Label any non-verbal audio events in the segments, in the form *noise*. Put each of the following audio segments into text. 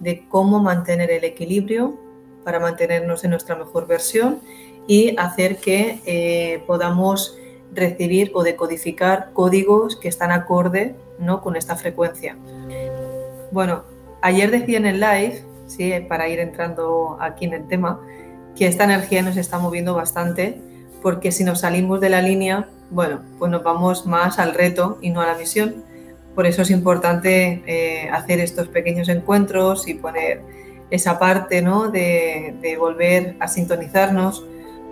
de cómo mantener el equilibrio para mantenernos en nuestra mejor versión y hacer que eh, podamos recibir o decodificar códigos que están acorde ¿no? con esta frecuencia. Bueno, ayer decía en el live, ¿sí? para ir entrando aquí en el tema, que esta energía nos está moviendo bastante porque si nos salimos de la línea, bueno, pues nos vamos más al reto y no a la misión. Por eso es importante eh, hacer estos pequeños encuentros y poner esa parte ¿no? de, de volver a sintonizarnos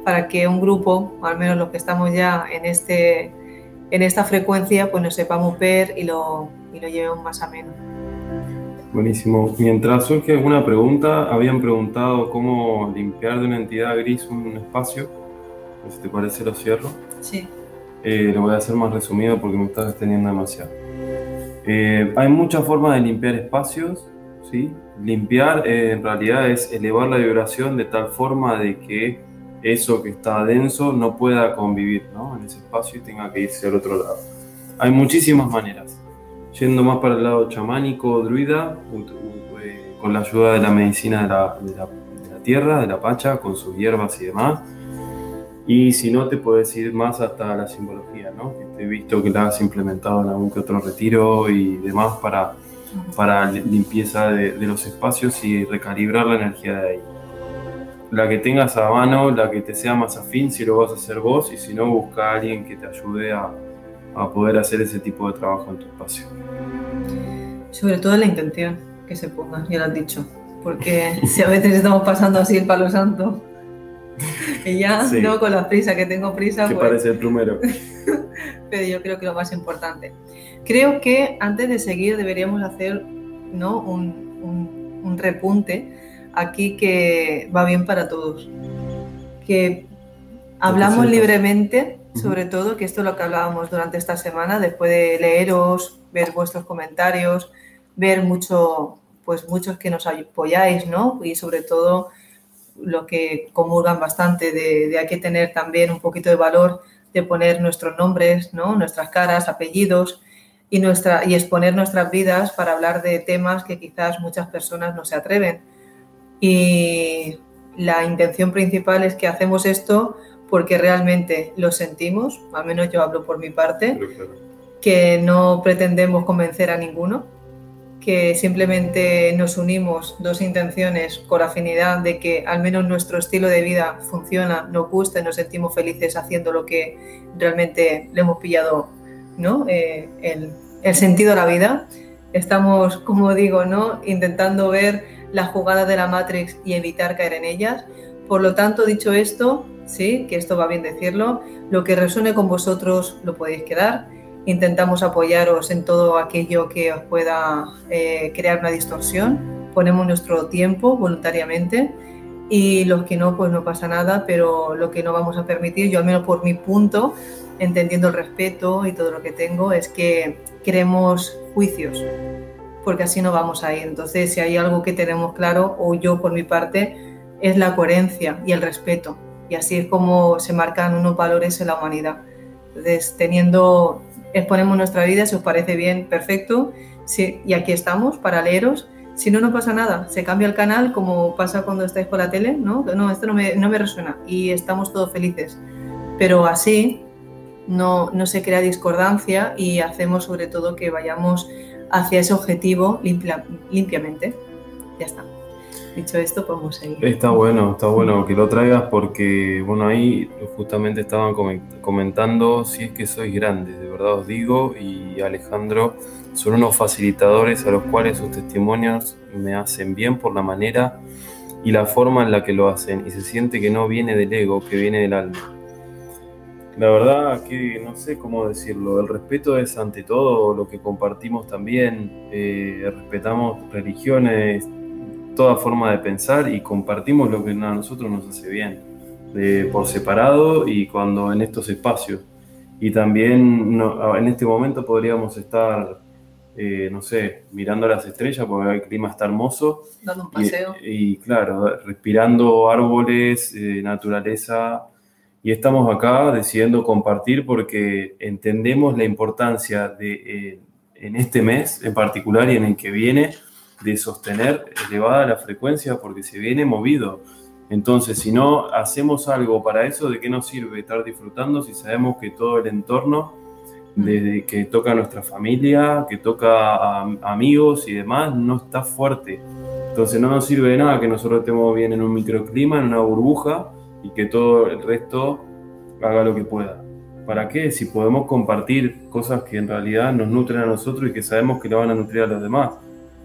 para que un grupo, o al menos los que estamos ya en, este, en esta frecuencia, pues nos sepamos ver y lo, y lo llevemos más a menos. Buenísimo. Mientras surge alguna pregunta, habían preguntado cómo limpiar de una entidad gris un espacio. Si te parece, lo cierro. Sí. Eh, lo voy a hacer más resumido porque me estás extendiendo demasiado. Eh, hay muchas formas de limpiar espacios. ¿sí? Limpiar eh, en realidad es elevar la vibración de tal forma de que eso que está denso no pueda convivir ¿no? en ese espacio y tenga que irse al otro lado. Hay muchísimas maneras. Yendo más para el lado chamánico, druida, eh, con la ayuda de la medicina de la, de, la, de la, tierra, de la pacha, con sus hierbas y demás. Y si no, te puedes ir más hasta la simbología, ¿no? He visto que la has implementado en algún que otro retiro y demás para, para limpieza de, de los espacios y recalibrar la energía de ahí la que tengas a mano, la que te sea más afín, si lo vas a hacer vos, y si no, busca a alguien que te ayude a, a poder hacer ese tipo de trabajo en tu espacio. Sobre todo la intención que se ponga, ya lo has dicho, porque si a veces estamos pasando así el palo santo, *laughs* y ya, sí. no con la prisa, que tengo prisa. Que pues... parece el primero. *laughs* Pero yo creo que lo más importante. Creo que antes de seguir deberíamos hacer ¿no? un, un, un repunte aquí que va bien para todos. Que hablamos libremente, sobre todo, que esto es lo que hablábamos durante esta semana, después de leeros, ver vuestros comentarios, ver mucho, pues muchos que nos apoyáis, ¿no? Y sobre todo lo que comulgan bastante de, de hay que tener también un poquito de valor de poner nuestros nombres, ¿no? Nuestras caras, apellidos y, nuestra, y exponer nuestras vidas para hablar de temas que quizás muchas personas no se atreven. Y la intención principal es que hacemos esto porque realmente lo sentimos, al menos yo hablo por mi parte, que no pretendemos convencer a ninguno, que simplemente nos unimos dos intenciones con afinidad de que al menos nuestro estilo de vida funciona, nos gusta y nos sentimos felices haciendo lo que realmente le hemos pillado ¿no? Eh, el, sentido a la vida. Estamos, como digo, ¿no? intentando ver las jugadas de la Matrix y evitar caer en ellas. Por lo tanto, dicho esto, sí, que esto va bien decirlo, lo que resuene con vosotros lo podéis quedar. Intentamos apoyaros en todo aquello que os pueda eh, crear una distorsión. Ponemos nuestro tiempo voluntariamente y los que no, pues no pasa nada, pero lo que no vamos a permitir, yo al menos por mi punto, entendiendo el respeto y todo lo que tengo, es que creemos juicios porque así no vamos a ir. Entonces, si hay algo que tenemos claro, o yo por mi parte, es la coherencia y el respeto. Y así es como se marcan unos valores en la humanidad. Entonces, teniendo, exponemos nuestra vida, si os parece bien, perfecto. Sí, y aquí estamos para leeros. Si no, no pasa nada. Se cambia el canal como pasa cuando estáis por la tele, ¿no? No, esto no me, no me resuena. Y estamos todos felices. Pero así no, no se crea discordancia y hacemos sobre todo que vayamos hacia ese objetivo limpia, limpiamente. Ya está. Dicho esto, podemos seguir. Está bueno, está bueno que lo traigas porque, bueno, ahí justamente estaban comentando si es que sois grandes, de verdad os digo, y Alejandro son unos facilitadores a los cuales sus testimonios me hacen bien por la manera y la forma en la que lo hacen, y se siente que no viene del ego, que viene del alma. La verdad que no sé cómo decirlo. El respeto es ante todo lo que compartimos también. Eh, respetamos religiones toda forma de pensar y compartimos lo que a nosotros nos hace bien, por separado y cuando en estos espacios. Y también en este momento podríamos estar, eh, no sé, mirando las estrellas porque el clima está hermoso. Dando un paseo. Y, claro, respirando árboles, eh, naturaleza. Y estamos acá decidiendo compartir porque entendemos la importancia de, eh, en este mes en particular y en el que viene, de sostener elevada la frecuencia porque se viene movido. Entonces, si no hacemos algo para eso, ¿de qué nos sirve estar disfrutando si sabemos que todo el entorno, desde que toca a nuestra familia, que toca a amigos y demás, no está fuerte? Entonces no nos sirve de nada que nosotros estemos bien en un microclima, en una burbuja, y que todo el resto haga lo que pueda. ¿Para qué? Si podemos compartir cosas que en realidad nos nutren a nosotros y que sabemos que le van a nutrir a los demás.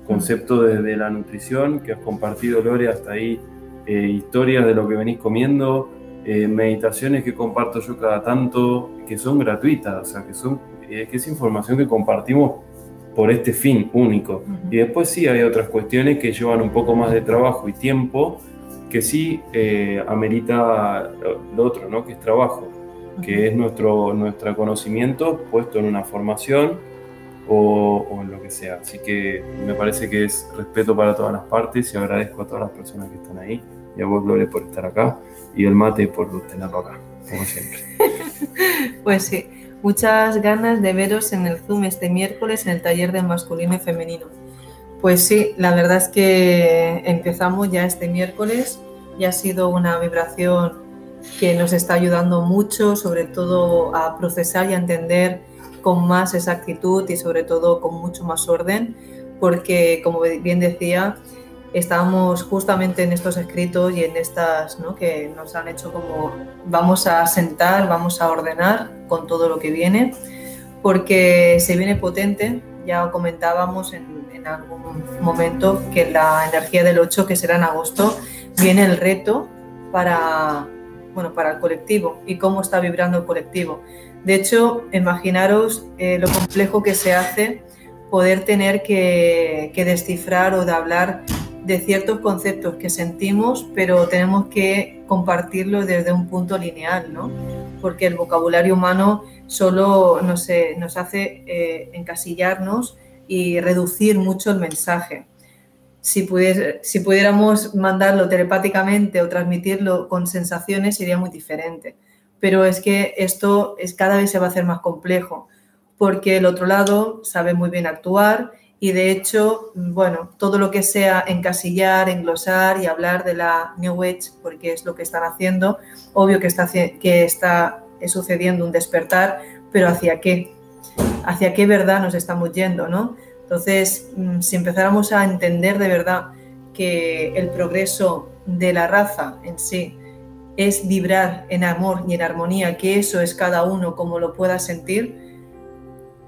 Concepto de, la nutrición que has compartido, Lore, hasta ahí eh, historias de lo que venís comiendo, eh, meditaciones que comparto yo cada tanto, que son gratuitas, o sea, que, son, eh, que es información que compartimos por este fin único. Y después sí hay otras cuestiones que llevan un poco más de trabajo y tiempo, que sí amerita lo otro, ¿no? que es trabajo, que es nuestro, nuestro conocimiento puesto en una formación o, en lo que sea. Así que me parece que es respeto para todas las partes y agradezco a todas las personas que están ahí y a vos, Gloria, por estar acá y el mate por tenerlo acá, como siempre. *laughs* pues sí, muchas ganas de veros en el Zoom este miércoles en el taller de masculino y femenino. Pues sí, la verdad es que empezamos ya este miércoles y ha sido una vibración que nos está ayudando mucho, sobre todo a procesar y a entender con más exactitud y sobre todo con mucho más orden, porque como bien decía, estábamos justamente en estos escritos y en estas ¿no? que nos han hecho como vamos a sentar, vamos a ordenar con todo lo que viene, porque se viene potente, ya comentábamos en, en algún momento que la energía del 8, que será en agosto, viene el reto para, bueno, para el colectivo y cómo está vibrando el colectivo. De hecho, imaginaros eh, lo complejo que se hace poder tener que, descifrar o de hablar de ciertos conceptos que sentimos, pero tenemos que compartirlos desde un punto lineal, ¿no? Porque el vocabulario humano solo nos, hace eh, encasillarnos y reducir mucho el mensaje. Si, si pudiéramos mandarlo telepáticamente o transmitirlo con sensaciones sería muy diferente pero es que esto es, cada vez se va a hacer más complejo, porque el otro lado sabe muy bien actuar y de hecho, bueno, todo lo que sea encasillar, englosar y hablar de la New Age, porque es lo que están haciendo, obvio que está, que está sucediendo un despertar, pero ¿hacia qué? ¿Hacia qué verdad nos estamos yendo, no? Entonces, mm, si empezáramos a entender de verdad que el progreso de la raza en sí es vibrar en amor y en armonía, que eso es cada uno como lo pueda sentir,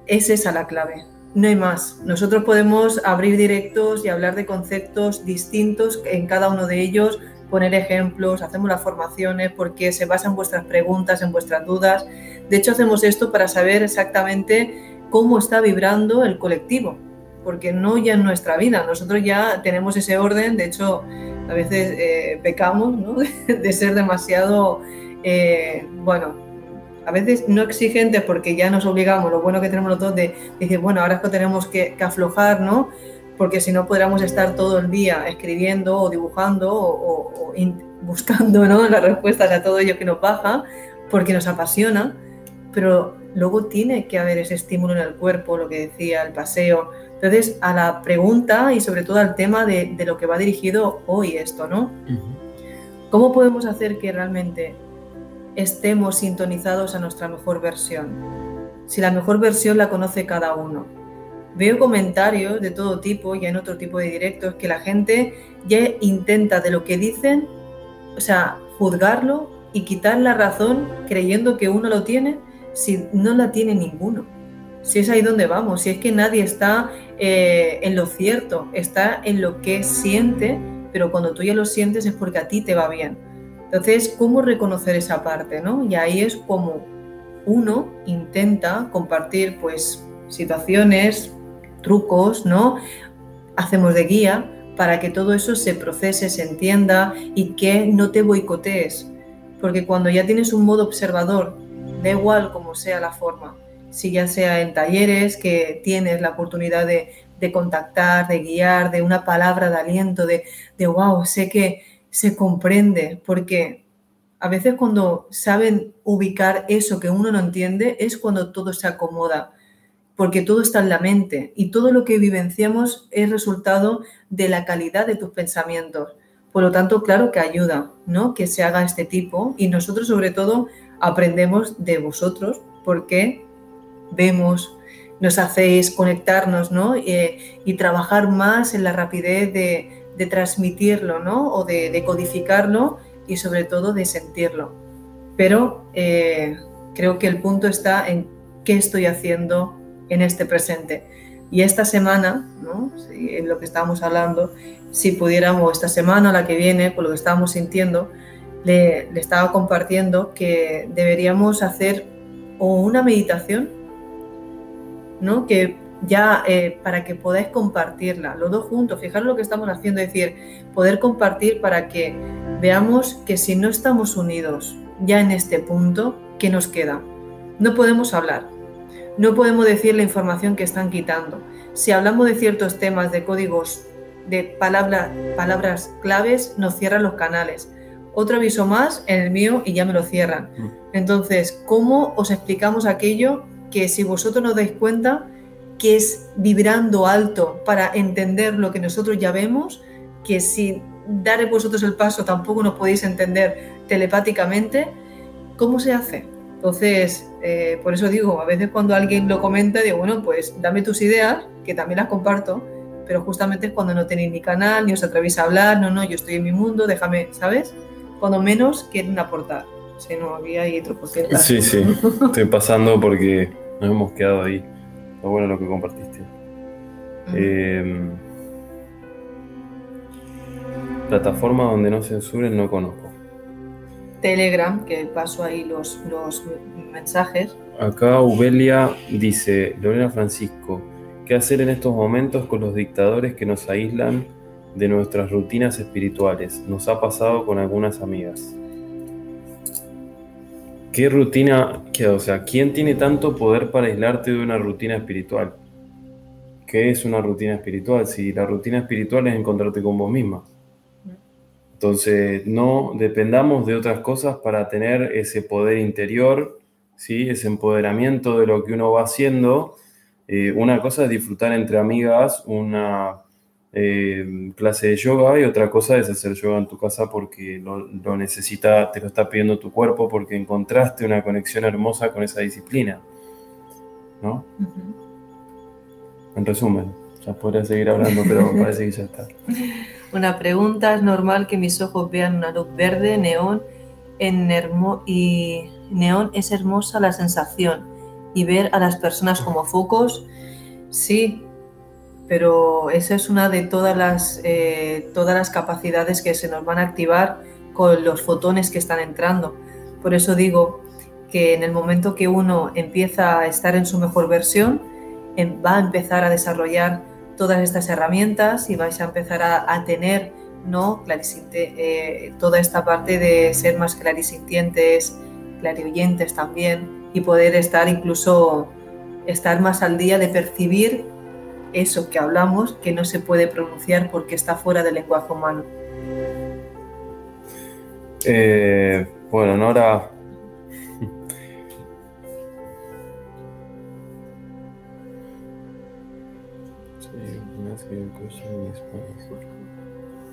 es esa la clave. No hay más. Nosotros podemos abrir directos y hablar de conceptos distintos en cada uno de ellos, poner ejemplos, hacemos las formaciones porque se basan vuestras preguntas, en vuestras dudas. De hecho, hacemos esto para saber exactamente cómo está vibrando el colectivo, porque no ya en nuestra vida, nosotros ya tenemos ese orden, de hecho, a veces eh, pecamos *laughs* de ser demasiado, eh, bueno, a veces no exigentes porque ya nos obligamos, lo bueno que tenemos los dos de decir, bueno, ahora es que tenemos que, aflojar, ¿no? Porque si no podríamos estar todo el día escribiendo o dibujando o, buscando ¿no? *laughs* las respuestas a todo ello que nos baja, porque nos apasiona, pero luego tiene que haber ese estímulo en el cuerpo, lo que decía, el paseo, entonces, a la pregunta y sobre todo al tema de, lo que va dirigido hoy esto, ¿no? ¿Cómo podemos hacer que realmente estemos sintonizados a nuestra mejor versión? Si la mejor versión la conoce cada uno. Veo comentarios de todo tipo, y en otro tipo de directos, que la gente ya intenta de lo que dicen, o sea, juzgarlo y quitar la razón creyendo que uno lo tiene si no la tiene ninguno. Si es ahí donde vamos, si es que nadie está eh, en lo cierto, está en lo que siente, pero cuando tú ya lo sientes es porque a ti te va bien. Entonces, ¿cómo reconocer esa parte? ¿no? Y ahí es como uno intenta compartir pues situaciones, trucos, ¿no? Hacemos de guía para que todo eso se procese, se entienda y que no te boicotees. Porque cuando ya tienes un modo observador, da igual como sea la forma, si ya sea en talleres que tienes la oportunidad de, contactar, de guiar, de una palabra de aliento, de, de wow, sé que se comprende, porque a veces cuando saben ubicar eso que uno no entiende es cuando todo se acomoda, porque todo está en la mente y todo lo que vivenciamos es resultado de la calidad de tus pensamientos. Por lo tanto, claro que ayuda, ¿no? Que se haga este tipo y nosotros sobre todo aprendemos de vosotros porque vemos, nos hacéis conectarnos, ¿no? Eh, y trabajar más en la rapidez de, transmitirlo, ¿no? O de, codificarlo y sobre todo de sentirlo. Pero eh, creo que el punto está en qué estoy haciendo en este presente. Y esta semana, ¿no? en lo que estábamos hablando, si pudiéramos esta semana, la que viene, por lo que estábamos sintiendo, le, estaba compartiendo que deberíamos hacer o una meditación ¿no? Que ya eh, para que podáis compartirla, los dos juntos, fijaros lo que estamos haciendo, es decir, poder compartir para que veamos que si no estamos unidos ya en este punto, ¿qué nos queda? No podemos hablar, no podemos decir la información que están quitando. Si hablamos de ciertos temas, de códigos, de palabra, palabras claves, nos cierran los canales. Otro aviso más en el mío y ya me lo cierran. Mm. Entonces, ¿cómo os explicamos aquello que si vosotros nos dais cuenta que es vibrando alto para entender lo que nosotros ya vemos, que si dar vosotros el paso tampoco nos podéis entender telepáticamente, ¿cómo se hace? Entonces, eh, por eso digo, a veces cuando alguien lo comenta, digo, bueno, pues dame tus ideas, que también las comparto, pero justamente es cuando no tenéis ni canal, ni os atrevéis a hablar, no, no, yo estoy en mi mundo, déjame, ¿sabes? Cuando menos quieren aportar. Si no, había ahí otro Sí, sí, *laughs* estoy pasando porque nos hemos quedado ahí. Está bueno lo que compartiste. Em, plataforma donde no censuren no conozco. Telegram, que paso ahí los, los mensajes. Acá Ubelia dice, Lorena Francisco, ¿qué hacer en estos momentos con los dictadores que nos aíslan de nuestras rutinas espirituales? Nos ha pasado con algunas amigas. ¿Qué rutina, o sea, quién tiene tanto poder para aislarte de una rutina espiritual? ¿Qué es una rutina espiritual? Si la rutina espiritual es encontrarte con vos misma. Entonces, no dependamos de otras cosas para tener ese poder interior, ¿sí? ese empoderamiento de lo que uno va haciendo. Eh, una cosa es disfrutar entre amigas una eh, clase de yoga y otra cosa es hacer yoga en tu casa porque lo, necesita, te lo está pidiendo tu cuerpo porque encontraste una conexión hermosa con esa disciplina. ¿No? En resumen, ya podría seguir hablando, pero parece que ya está. *laughs* Una pregunta, ¿es normal que mis ojos vean una luz verde, neón, en y neón es hermosa la sensación y ver a las personas como focos? Sí, pero esa es una de todas las, eh, todas las capacidades que se nos van a activar con los fotones que están entrando. Por eso digo que en el momento que uno empieza a estar en su mejor versión, va a empezar a desarrollar todas estas herramientas y vais a empezar a, tener ¿no? Eh, toda esta parte de ser más clarisintientes, clarioyentes también y poder estar incluso estar más al día de percibir eso que hablamos que no se puede pronunciar porque está fuera del lenguaje humano. Eh, bueno, Nora.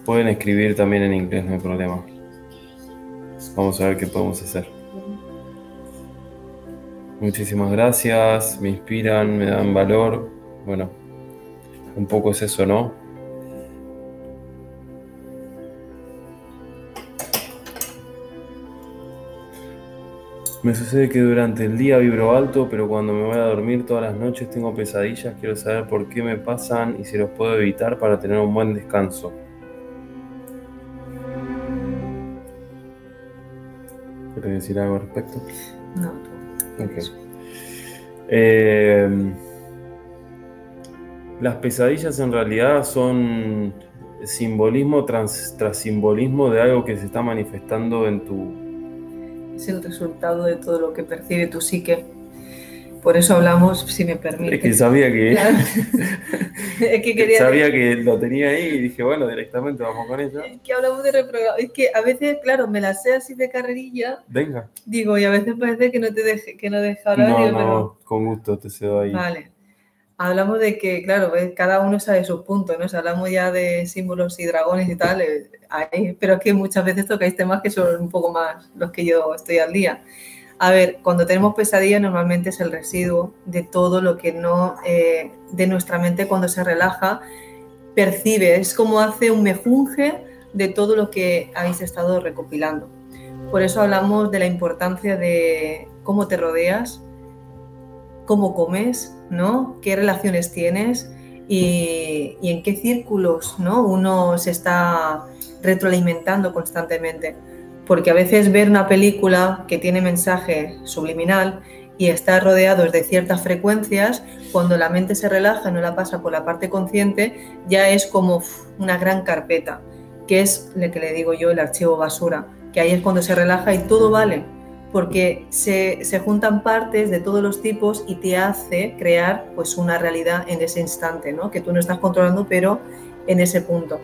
Pueden escribir también en inglés, no hay problema. Vamos a ver qué podemos hacer. Muchísimas gracias, me inspiran, me dan valor. Bueno, un poco es eso, ¿no? Me sucede que durante el día vibro alto, pero cuando me voy a dormir todas las noches tengo pesadillas. Quiero saber por qué me pasan y si los puedo evitar para tener un buen descanso. ¿Quieres decir algo al respecto? No. Ok. Eh, las pesadillas en realidad son simbolismo tras, tras simbolismo de algo que se está manifestando en tu... Es el resultado de todo lo que percibe tu psique. Por eso hablamos, si me permite. Es que sabía que... Claro. *laughs* es que quería... Sabía que lo tenía ahí y dije, bueno, directamente vamos con ello. Es que hablamos de reprograma. Es que a veces, claro, me la sé así de carrerilla. Venga. Digo, y a veces parece que no te deje, que no deja hablar. No, no, pero- con gusto te cedo ahí. Vale. Hablamos de que, claro, cada uno sabe sus puntos, ¿no? Si hablamos ya de símbolos y dragones y tal, eh, pero es que muchas veces tocáis temas que son un poco más los que yo estoy al día. A ver, cuando tenemos pesadilla normalmente es el residuo de todo lo que no, eh, de nuestra mente cuando se relaja, percibe, es como hace un mejunje de todo lo que habéis estado recopilando. Por eso hablamos de la importancia de cómo te rodeas, cómo comes, ¿no? qué relaciones tienes y, y en qué círculos ¿no? uno se está retroalimentando constantemente. Porque a veces ver una película que tiene mensaje subliminal y está rodeado de ciertas frecuencias, cuando la mente se relaja y no la pasa por la parte consciente, ya es como una gran carpeta, que es lo que le digo yo el archivo basura, que ahí es cuando se relaja y todo vale, porque se, se juntan partes de todos los tipos y te hace crear pues una realidad en ese instante, ¿no? que tú no estás controlando, pero en ese punto.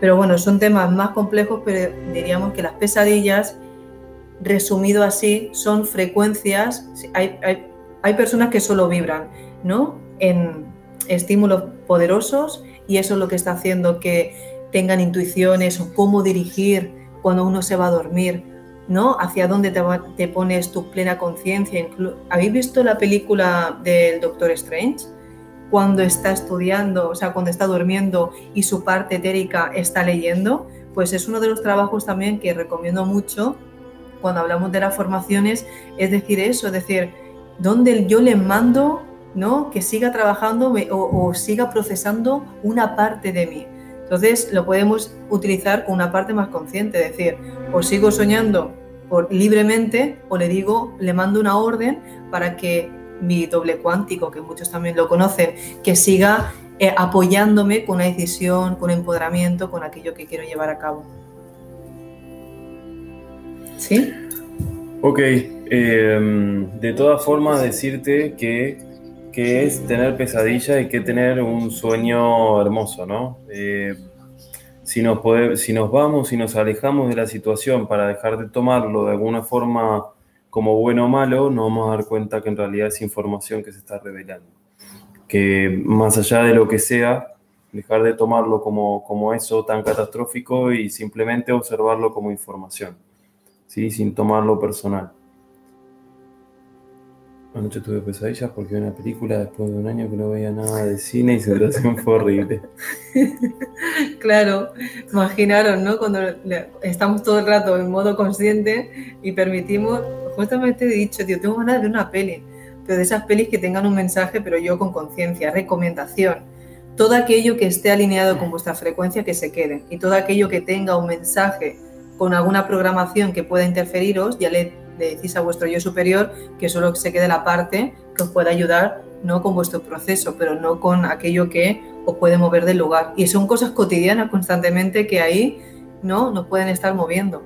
Pero bueno, son temas más complejos, pero diríamos que las pesadillas, resumido así, son frecuencias, hay, hay, hay personas que solo vibran, ¿no? En estímulos poderosos y eso es lo que está haciendo que tengan intuiciones o cómo dirigir cuando uno se va a dormir, ¿no? Hacia dónde te, te pones tu plena conciencia. ¿Habéis visto la película del Doctor Strange? Cuando está estudiando, o sea, cuando está durmiendo y su parte etérica está leyendo, pues es uno de los trabajos también que recomiendo mucho cuando hablamos de las formaciones, es decir eso, es decir, donde yo le mando, ¿no? Que siga trabajando o, o siga procesando una parte de mí. Entonces lo podemos utilizar con una parte más consciente, es decir, o sigo soñando libremente o le digo, le mando una orden para que mi doble cuántico, que muchos también lo conocen, que siga eh, apoyándome con una decisión, con empoderamiento, con aquello que quiero llevar a cabo. ¿Sí? Ok, eh, de todas formas decirte que, que es tener pesadilla y que tener un sueño hermoso, ¿no? Eh, si, nos si nos vamos, si nos alejamos de la situación para dejar de tomarlo de alguna forma como bueno o malo, nos vamos a dar cuenta que en realidad es información que se está revelando. Que más allá de lo que sea, dejar de tomarlo como, como eso tan catastrófico y simplemente observarlo como información. ¿sí? sin tomarlo personal. Anoche tuve pesadillas porque vi una película después de un año que no veía nada de cine y su duración fue horrible. *laughs* Claro, imaginaron, ¿no? Cuando estamos todo el rato en modo consciente y permitimos, justamente he dicho, tío, tengo ganas de una peli, pero de esas pelis que tengan un mensaje, pero yo con conciencia, recomendación. Todo aquello que esté alineado con vuestra frecuencia que se quede y todo aquello que tenga un mensaje con alguna programación que pueda interferiros, ya le, le decís a vuestro yo superior que solo se quede la parte que os pueda ayudar, no con vuestro proceso, pero no con aquello que os puede mover del lugar. Y son cosas cotidianas constantemente que ahí no nos pueden estar moviendo.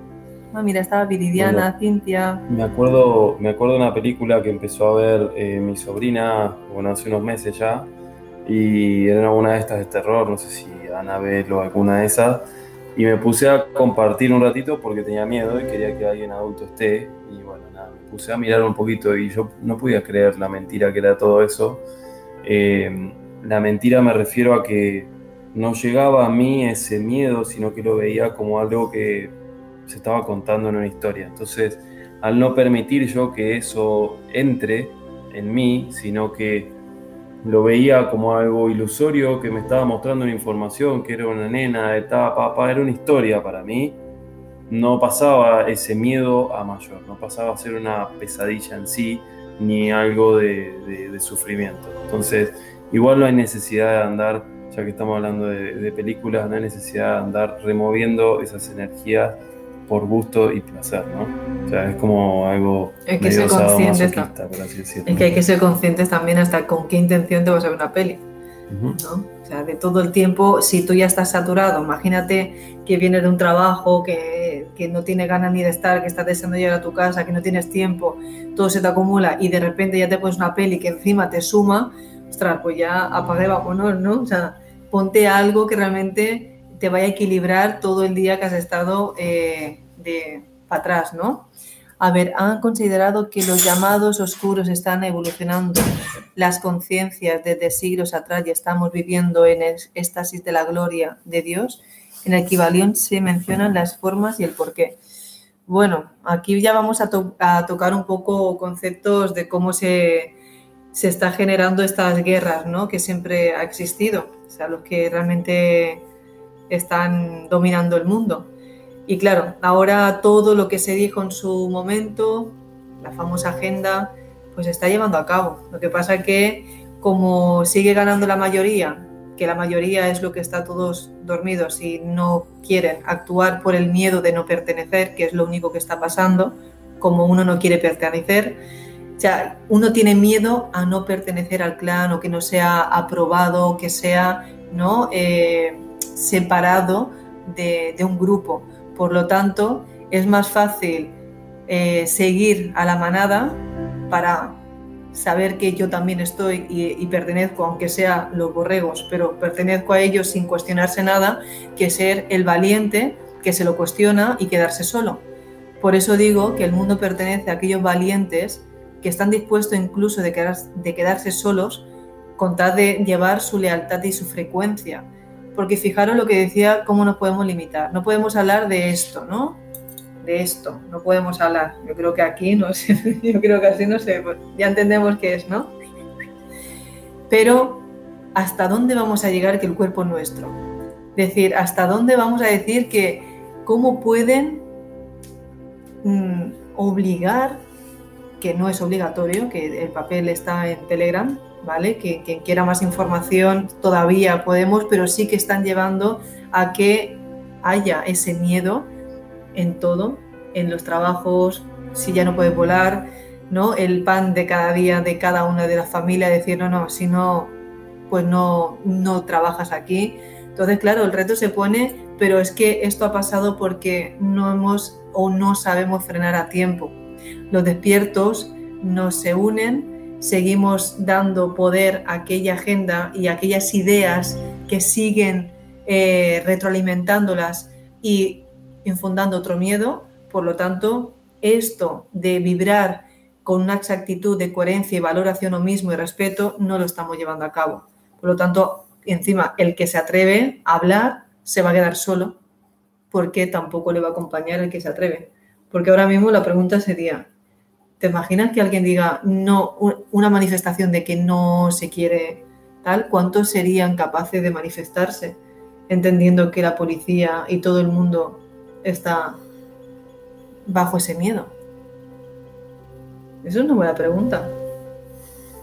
Ah, mira, estaba Viridiana, Bueno. Cintia. Me acuerdo, me acuerdo de una película que empezó a ver eh, mi sobrina, bueno, hace unos meses ya, y era una de estas de terror, no sé si Annabelle o alguna de esas, y me puse a compartir un ratito porque tenía miedo y quería que alguien adulto esté, puse a mirar un poquito y yo no podía creer la mentira que era todo eso. Eh, la mentira me refiero a que no llegaba a mí ese miedo, sino que lo veía como algo que se estaba contando en una historia. Entonces, al no permitir yo que eso entre en mí, sino que lo veía como algo ilusorio, que me estaba mostrando una información, que era una nena, estaba papá, era una historia para mí, no pasaba ese miedo a mayor, no pasaba a ser una pesadilla en sí, ni algo de, de- de sufrimiento. Entonces, igual no hay necesidad de andar, ya que estamos hablando de, de películas, no hay necesidad de andar removiendo esas energías por gusto y placer, ¿no? O sea, es como algo Hay que medio sadomasoquista, por así decirlo. Es que hay que ser conscientes también hasta con qué intención te vas a ver una peli, Ujú. ¿no? O sea, de todo el tiempo, si tú ya estás saturado, imagínate que vienes de un trabajo, que, que no tienes ganas ni de estar, que estás deseando llegar a tu casa, que no tienes tiempo, todo se te acumula y de repente ya te pones una peli que encima te suma, ostras, pues ya apague vámonos, ¿no? O sea, ponte algo que realmente te vaya a equilibrar todo el día que has estado eh, de para atrás, ¿no? A ver, han considerado que los llamados oscuros están evolucionando, las conciencias desde siglos atrás y estamos viviendo en éxtasis de la gloria de Dios. En el equivalión se mencionan las formas y el porqué. Bueno, aquí ya vamos a, tocar un poco conceptos de cómo se, se está generando estas guerras, ¿no? Que siempre ha existido, o sea, los que realmente están dominando el mundo. Y claro, ahora todo lo que se dijo en su momento, la famosa agenda, pues se está llevando a cabo. Lo que pasa es que como sigue ganando la mayoría, que la mayoría es lo que está todos dormidos y no quieren actuar por el miedo de no pertenecer, que es lo único que está pasando, como uno no quiere pertenecer, o uno tiene miedo a no pertenecer al clan o que no sea aprobado, que sea ¿no? Eh, separado de, de un grupo. Por lo tanto, es más fácil eh, seguir a la manada para saber que yo también estoy y, pertenezco, aunque sea los borregos, pero pertenezco a ellos sin cuestionarse nada, que ser el valiente que se lo cuestiona y quedarse solo. Por eso digo que el mundo pertenece a aquellos valientes que están dispuestos incluso de, de quedarse solos con tal de llevar su lealtad y su frecuencia porque fijaros lo que decía, cómo nos podemos limitar. No podemos hablar de esto, ¿no? De esto, no podemos hablar. Yo creo que aquí, no sé, *laughs* yo creo que así no sé, pues ya entendemos qué es, ¿no? Pero, ¿hasta dónde vamos a llegar que el cuerpo es nuestro? Es decir, ¿hasta dónde vamos a decir que cómo pueden mm, obligar, que no es obligatorio, que el papel está en Telegram, ¿vale? Que quien quiera más información todavía podemos, pero sí que están llevando a que haya ese miedo en todo, en los trabajos, si ya no puedes volar, ¿no? El pan de cada día de cada una de las familias, decir, no, no, si no, pues no, no trabajas aquí. Entonces, claro, el reto se pone, pero es que esto ha pasado porque no hemos o no sabemos frenar a tiempo. Los despiertos no se unen seguimos dando poder a aquella agenda y aquellas ideas que siguen eh, retroalimentándolas y infundando otro miedo. Por lo tanto, esto de vibrar con una exactitud de coherencia y valor hacia uno mismo y respeto no lo estamos llevando a cabo. Por lo tanto, encima, el que se atreve a hablar se va a quedar solo porque tampoco le va a acompañar el que se atreve. Porque ahora mismo la pregunta sería, ¿Te imaginas que alguien diga no, una manifestación de que no se quiere tal? ¿Cuántos serían capaces de manifestarse entendiendo que la policía y todo el mundo está bajo ese miedo? Eso es una buena pregunta.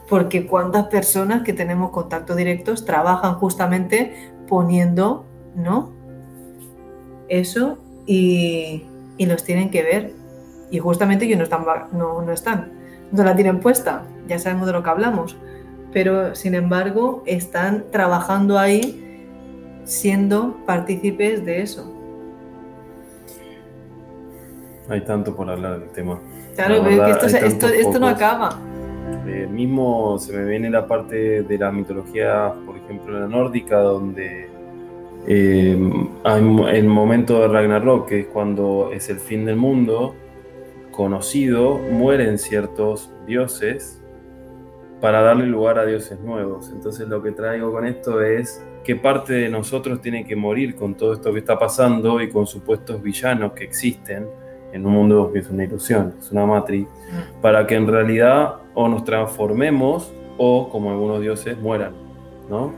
Porque cuántas personas que tenemos contacto directos trabajan justamente poniendo, ¿no? Eso y, y los tienen que ver y justamente ellos no están, no, están, no la tienen puesta, ya sabemos de lo que hablamos, pero sin embargo están trabajando ahí siendo partícipes de eso. Hay tanto por hablar del tema. Claro, que esto, esto, no acaba. Eh, mismo se me viene la parte de la mitología, por ejemplo, la nórdica, donde eh, hay el momento de Ragnarok, que es cuando es el fin del mundo, conocido mueren ciertos dioses para darle lugar a dioses nuevos. Entonces lo que traigo con esto es qué parte de nosotros tiene que morir con todo esto que está pasando y con supuestos villanos que existen en un mundo que es una ilusión, es una matriz, para que en realidad o nos transformemos o como algunos dioses mueran, ¿no?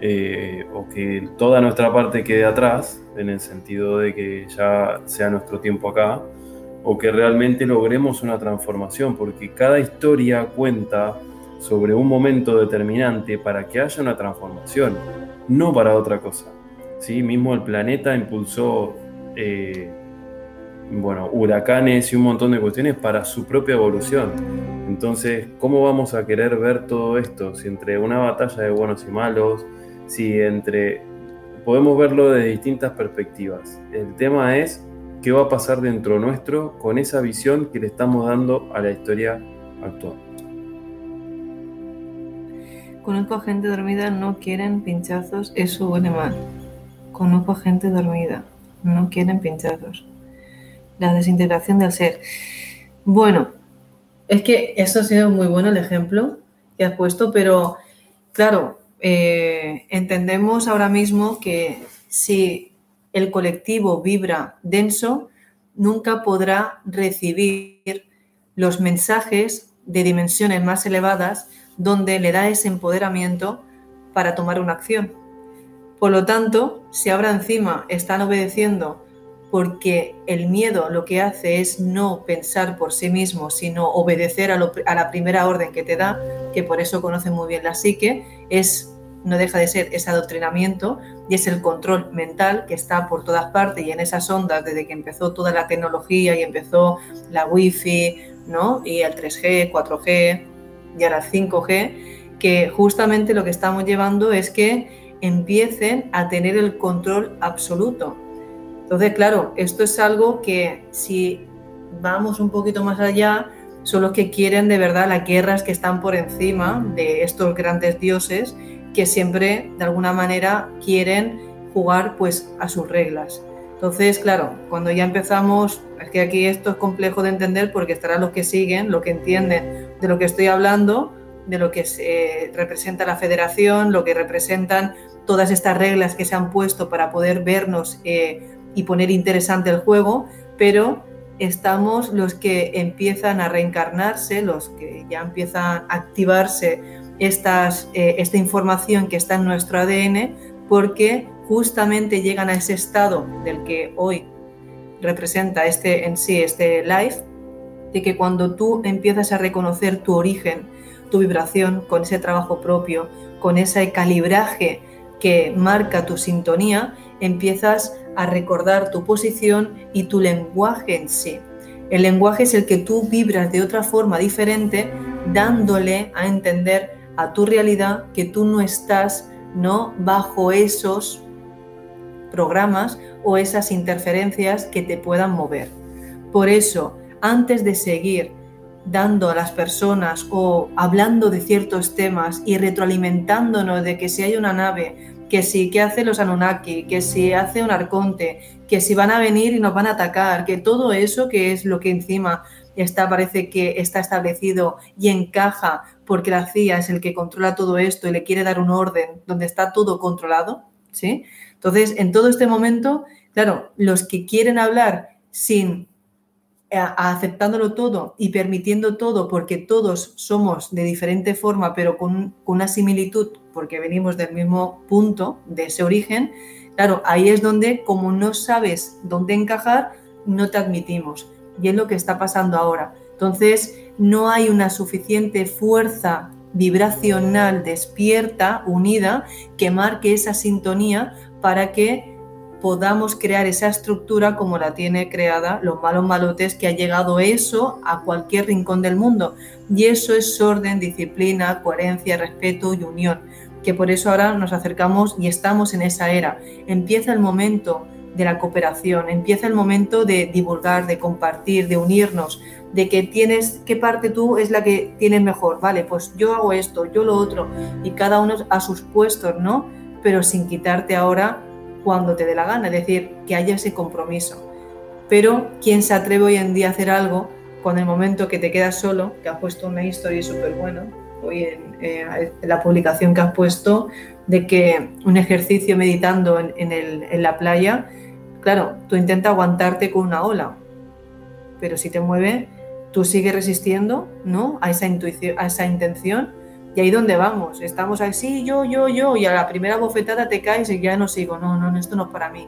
Eh, o que toda nuestra parte quede atrás, en el sentido de que ya sea nuestro tiempo acá, o que realmente logremos una transformación, porque cada historia cuenta sobre un momento determinante para que haya una transformación, no para otra cosa. ¿sí? Mismo el planeta impulsó eh, bueno, huracanes y un montón de cuestiones para su propia evolución. Entonces, ¿cómo vamos a querer ver todo esto si entre una batalla de buenos y malos, Sí, entre podemos verlo de distintas perspectivas. El tema es qué va a pasar dentro nuestro con esa visión que le estamos dando a la historia actual. Conozco gente dormida, no quieren pinchazos, eso huele mal. Conozco gente dormida, no quieren pinchazos. La desintegración del ser. Bueno, es que eso ha sido muy bueno el ejemplo que has puesto, pero claro, eh, entendemos ahora mismo que si el colectivo vibra denso, nunca podrá recibir los mensajes de dimensiones más elevadas donde le da ese empoderamiento para tomar una acción. Por lo tanto, si ahora encima están obedeciendo porque el miedo lo que hace es no pensar por sí mismo, sino obedecer a, la primera orden que te da, que por eso conoce muy bien la psique, es no deja de ser ese adoctrinamiento y es el control mental que está por todas partes y en esas ondas desde que empezó toda la tecnología y empezó la wifi, ¿no? Y el 3G, 4G y ahora el 5G, que justamente lo que estamos llevando es que empiecen a tener el control absoluto entonces, claro, esto es algo que si vamos un poquito más allá, son los que quieren de verdad las guerras que están por encima de estos grandes dioses que siempre de alguna manera quieren jugar pues a sus reglas. Entonces, claro, cuando ya empezamos, es que aquí esto es complejo de entender porque estarán los que siguen, los que entienden de lo que estoy hablando, de lo que se representa la federación, lo que representan todas estas reglas que se han puesto para poder vernos eh, y poner interesante el juego, pero estamos los que empiezan a reencarnarse, los que ya empiezan a activarse eh, esta información que está en nuestro ADN, porque justamente llegan a ese estado del que hoy representa este en sí, este life, de que cuando tú empiezas a reconocer tu origen, tu vibración, con ese trabajo propio, con ese calibraje que marca tu sintonía, empiezas a recordar tu posición y tu lenguaje en sí. El lenguaje es el que tú vibras de otra forma diferente, dándole a entender a tu realidad que tú no estás no bajo esos programas o esas interferencias que te puedan mover. Por eso, antes de seguir dando a las personas o hablando de ciertos temas y retroalimentándonos de que si hay una nave que si que hace los Anunnaki, que si hace un arconte, que si van a venir y nos van a atacar, que todo eso que es lo que encima está, parece que está establecido y encaja porque la CIA es el que controla todo esto y le quiere dar un orden donde está todo controlado, ¿sí? Entonces, en todo este momento, claro, los que quieren hablar sin aceptándolo todo y permitiendo todo porque todos somos de diferente forma pero con, una similitud porque venimos del mismo punto, de ese origen, claro, ahí es donde como no sabes dónde encajar, no te admitimos. Y es lo que está pasando ahora. Entonces, no hay una suficiente fuerza vibracional despierta, unida, que marque esa sintonía para que podamos crear esa estructura como la tiene creada los malos malotes que ha llegado eso a cualquier rincón del mundo. Y eso es orden, disciplina, coherencia, respeto y unión. Que por eso ahora nos acercamos y estamos en esa era. Empieza el momento de la cooperación, empieza el momento de divulgar, de compartir, de unirnos, de que tienes, qué parte tú es la que tienes mejor, vale, pues yo hago esto, yo lo otro, y cada uno a sus puestos, ¿no? Pero sin quitarte ahora cuando te dé la gana, es decir, que haya ese compromiso. Pero, ¿quién se atreve hoy en día a hacer algo con el momento que te quedas solo? Que has puesto una historia súper buena hoy eh, la publicación que has puesto de que un ejercicio meditando en, en la playa, claro, tú intentas aguantarte con una ola, pero si te mueve, tú sigues resistiendo ¿no? a, esa intuición, a esa intención y ahí donde vamos, estamos así, yo, yo, yo, y a la primera bofetada te caes y ya no sigo, no, no, esto no es para mí,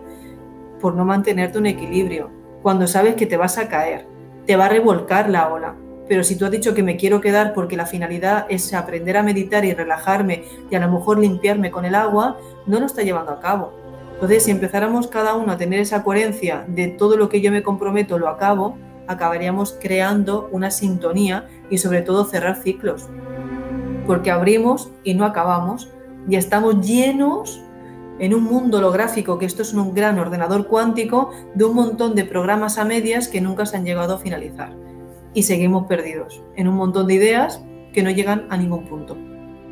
por no mantenerte un equilibrio, cuando sabes que te vas a caer, te va a revolcar la ola, pero si tú has dicho que me quiero quedar porque la finalidad es aprender a meditar y relajarme y a lo mejor limpiarme con el agua, no lo está llevando a cabo. Entonces, si empezáramos cada uno a tener esa coherencia de todo lo que yo me comprometo lo acabo, acabaríamos creando una sintonía y sobre todo cerrar ciclos porque abrimos y no acabamos, y estamos llenos en un mundo holográfico, que esto es un gran ordenador cuántico, de un montón de programas a medias que nunca se han llegado a finalizar. Y seguimos perdidos en un montón de ideas que no llegan a ningún punto.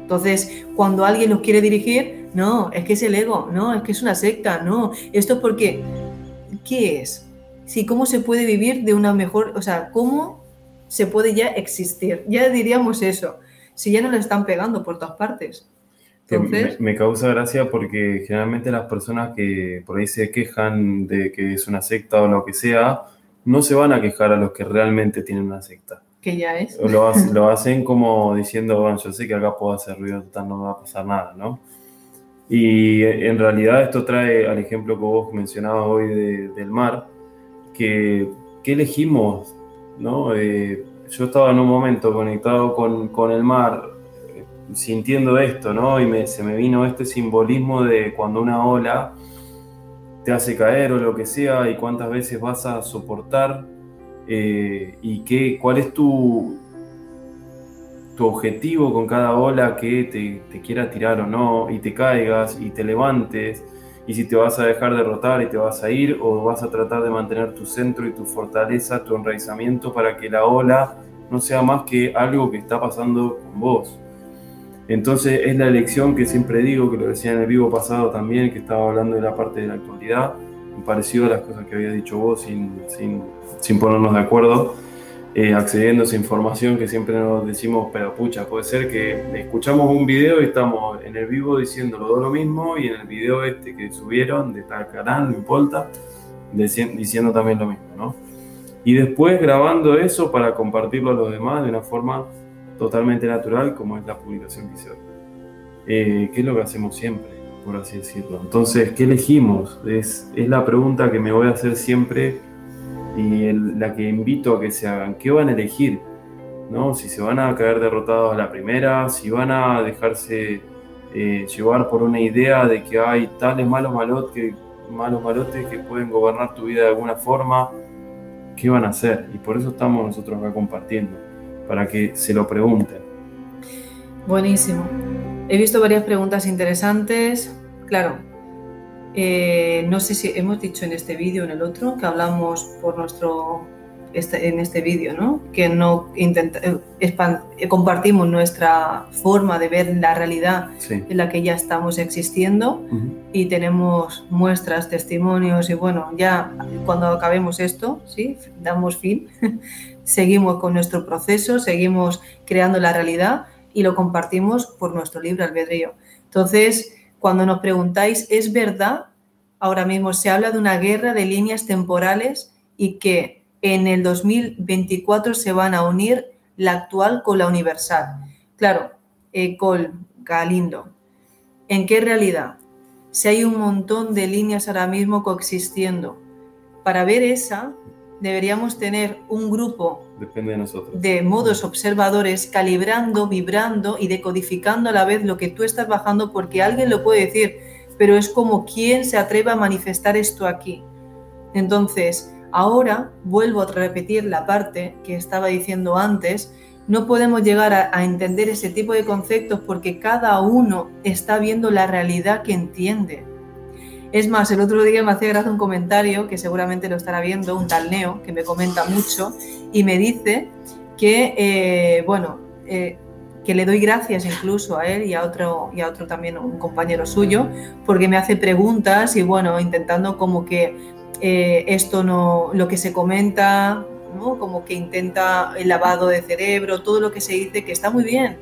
Entonces, cuando alguien los quiere dirigir, no, es que es el ego, no, es que es una secta, no, esto es porque, ¿qué es? Sí, ¿cómo se puede vivir de una mejor, o sea, cómo se puede ya existir? Ya diríamos eso, si ya no le están pegando por todas partes. Me, causa gracia porque generalmente las personas que por ahí se quejan de que es una secta o lo que sea, no se van a quejar a los que realmente tienen una secta. Que ya es. Lo, lo *laughs* hacen como diciendo, bueno, yo sé que acá puedo hacer ruido, total, no me va a pasar nada, ¿no? Y en realidad esto trae al ejemplo que vos mencionabas hoy del mar, que, que elegimos, ¿no? Eh, yo estaba en un momento conectado con, con el mar, sintiendo esto, ¿no? Y me, se me vino este simbolismo de cuando una ola te hace caer o lo que sea y cuántas veces vas a soportar eh, y qué, cuál es tu, objetivo con cada ola que te, te, quiera tirar o no y te caigas y te levantes y si te vas a dejar derrotar y te vas a ir o vas a tratar de mantener tu centro y tu fortaleza, tu enraizamiento para que la ola no sea más que algo que está pasando con vos. Entonces es la elección que siempre digo, que lo decía en el vivo pasado también, que estaba hablando de la parte de la actualidad, parecido a las cosas que había dicho vos sin, sin, sin ponernos de acuerdo, eh, accediendo a esa información que siempre nos decimos, pero pucha, puede ser que escuchamos un video y estamos en el vivo diciendo lo mismo y en el video este que subieron de tal no importa, diciendo también lo mismo, ¿no? Y después grabando eso para compartirlo a los demás de una forma totalmente natural como es la publicación que. Eh, ¿Qué es lo que hacemos siempre, por así decirlo? Entonces, ¿qué elegimos? Es, es la pregunta que me voy a hacer siempre y la que invito a que se hagan. ¿Qué van a elegir? ¿No? Si se van a caer derrotados a la primera, si van a dejarse eh, llevar por una idea de que hay tales malos malotes que, malos malotes que pueden gobernar tu vida de alguna forma, ¿qué van a hacer? Y por eso estamos nosotros acá compartiendo para que se lo pregunten. Buenísimo. He visto varias preguntas interesantes. Claro, eh, no sé si hemos dicho en este vídeo o en el otro que hablamos por nuestro este, en este vídeo, ¿no? Que no intenta, eh, eh, compartimos nuestra forma de ver la realidad en la que ya estamos existiendo y tenemos muestras, testimonios y bueno, ya cuando acabemos esto, sí, damos fin, *laughs* seguimos con nuestro proceso, seguimos creando la realidad y lo compartimos por nuestro libre albedrío. Entonces, cuando nos preguntáis, ¿es verdad? Ahora mismo se habla de una guerra de líneas temporales y que en el 2024 se van a unir la actual con la universal. Claro, Ecol, Galindo. ¿En qué realidad? Si hay un montón de líneas ahora mismo coexistiendo. Para ver esa, deberíamos tener un grupo de, modos observadores calibrando, vibrando y decodificando a la vez lo que tú estás bajando porque alguien lo puede decir, pero es como quién se atreve a manifestar esto aquí. Entonces, ahora vuelvo a repetir la parte que estaba diciendo antes, no podemos llegar a, a entender ese tipo de conceptos porque cada uno está viendo la realidad que entiende. Es más, el otro día me hacía gracia un comentario que seguramente lo estará viendo, un tal Neo, que me comenta mucho y me dice que, eh, bueno, eh, que le doy gracias incluso a él y a otro, y a otro también, un compañero suyo, porque me hace preguntas y, bueno, intentando como que eh, esto no, lo que se comenta, ¿no? como que intenta el lavado de cerebro, todo lo que se dice, que está muy bien,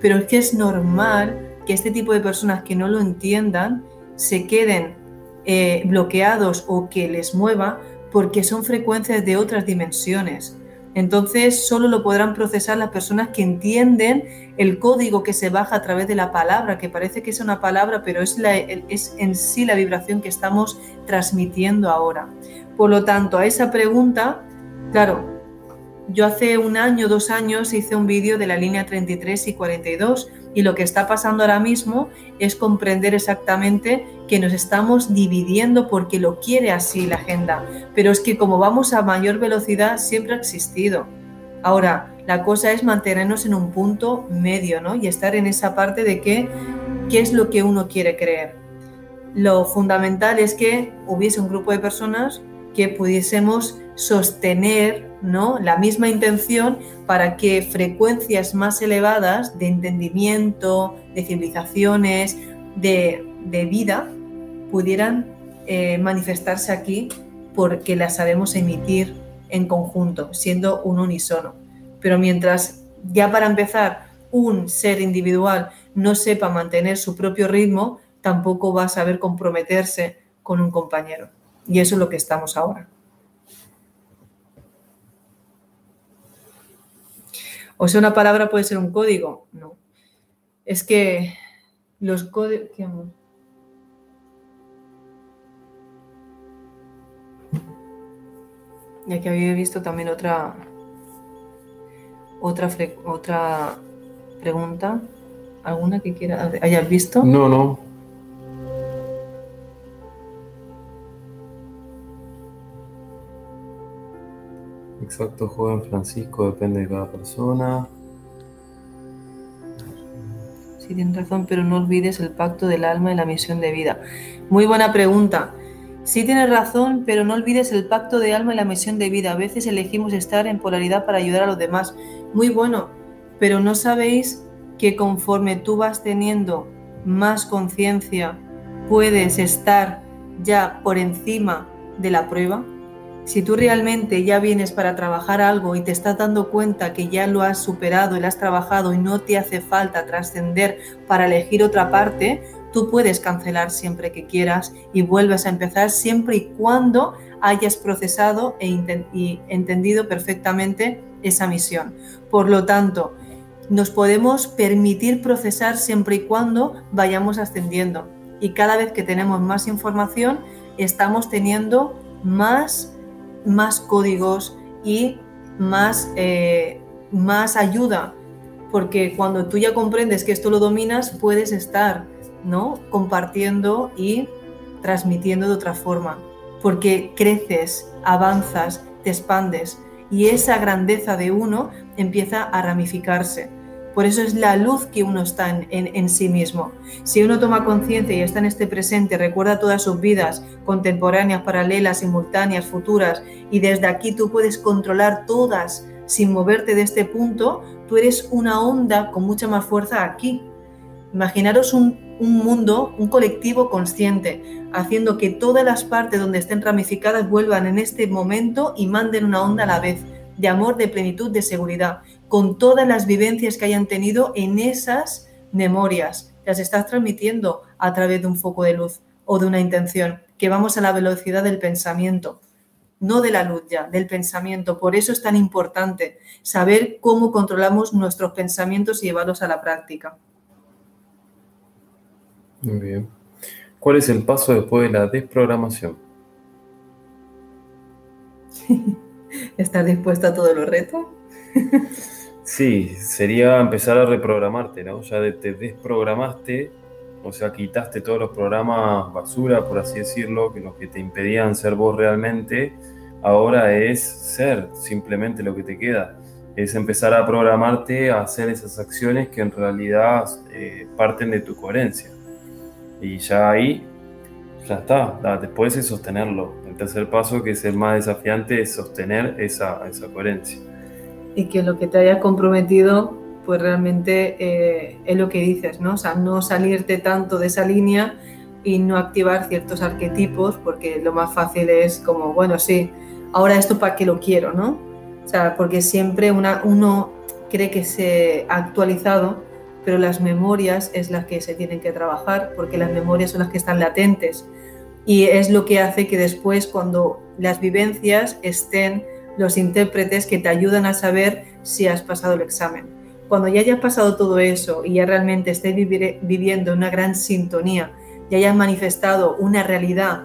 pero es que es normal que este tipo de personas que no lo entiendan se queden eh, bloqueados o que les mueva porque son frecuencias de otras dimensiones. Entonces solo lo podrán procesar las personas que entienden el código que se baja a través de la palabra, que parece que es una palabra, pero es, es en sí la vibración que estamos transmitiendo ahora. Por lo tanto, a esa pregunta, claro, yo hace un año, dos años hice un vídeo de la línea 33 y 42 y lo que está pasando ahora mismo es comprender exactamente que nos estamos dividiendo porque lo quiere así la agenda. Pero es que como vamos a mayor velocidad siempre ha existido. Ahora, la cosa es mantenernos en un punto medio, ¿no? Y estar en esa parte de que qué es lo que uno quiere creer. Lo fundamental es que hubiese un grupo de personas que pudiésemos sostener ¿no? la misma intención para que frecuencias más elevadas de entendimiento, de civilizaciones, de, vida, pudieran eh, manifestarse aquí porque las sabemos emitir en conjunto, siendo un unísono. Pero mientras ya para empezar un ser individual no sepa mantener su propio ritmo, tampoco va a saber comprometerse con un compañero. Y eso es lo que estamos ahora. O sea, una palabra puede ser un código. No. Es que los códigos... Ya que había visto también otra, otra, otra pregunta. ¿Alguna que quiera hayas visto? No, no. Exacto, joven Francisco, depende de cada persona. Sí, tienes razón, pero no olvides el pacto del alma y la misión de vida. Muy buena pregunta. Sí tienes razón, pero no olvides el pacto de alma y la misión de vida. A veces elegimos estar en polaridad para ayudar a los demás. Muy bueno, pero no sabéis que conforme tú vas teniendo más conciencia, puedes estar ya por encima de la prueba. Si tú realmente ya vienes para trabajar algo y te estás dando cuenta que ya lo has superado y lo has trabajado y no te hace falta trascender para elegir otra parte, tú puedes cancelar siempre que quieras y vuelves a empezar siempre y cuando hayas procesado e y entendido perfectamente esa misión. Por lo tanto, nos podemos permitir procesar siempre y cuando vayamos ascendiendo. Y cada vez que tenemos más información, estamos teniendo más más códigos y más, eh, más ayuda, porque cuando tú ya comprendes que esto lo dominas, puedes estar ¿no? compartiendo y transmitiendo de otra forma, porque creces, avanzas, te expandes y esa grandeza de uno empieza a ramificarse por eso es la luz que uno está en, sí mismo. Si uno toma conciencia y está en este presente, recuerda todas sus vidas contemporáneas, paralelas, simultáneas, futuras, y desde aquí tú puedes controlar todas sin moverte de este punto, tú eres una onda con mucha más fuerza aquí. Imaginaros un, un mundo, un colectivo consciente, haciendo que todas las partes donde estén ramificadas vuelvan en este momento y manden una onda a la vez, de amor, de plenitud, de seguridad con todas las vivencias que hayan tenido en esas memorias. Las estás transmitiendo a través de un foco de luz o de una intención, que vamos a la velocidad del pensamiento, no de la luz ya, del pensamiento. Por eso es tan importante saber cómo controlamos nuestros pensamientos y llevarlos a la práctica. Muy bien. ¿Cuál es el paso después de la desprogramación? *laughs* ¿Estás dispuesta a todos los retos? *laughs* Sí, sería empezar a reprogramarte, ¿no? Ya te desprogramaste, o sea, quitaste todos los programas basura, por así decirlo, que los que te impedían ser vos realmente, ahora es ser simplemente lo que te queda. Es empezar a programarte a hacer esas acciones que en realidad eh, parten de tu coherencia. Y ya ahí, ya está. Después es sostenerlo. El tercer paso, que es el más desafiante, es sostener esa, esa coherencia y que lo que te hayas comprometido pues realmente eh, es lo que dices, ¿no? O sea, no salirte tanto de esa línea y no activar ciertos arquetipos porque lo más fácil es como, bueno, sí, ahora esto para qué lo quiero, ¿no? O sea, porque siempre una, uno cree que se ha actualizado, pero las memorias es las que se tienen que trabajar porque las memorias son las que están latentes y es lo que hace que después cuando las vivencias estén los intérpretes que te ayudan a saber si has pasado el examen. Cuando ya hayas pasado todo eso y ya realmente estés viviendo una gran sintonía y hayas manifestado una realidad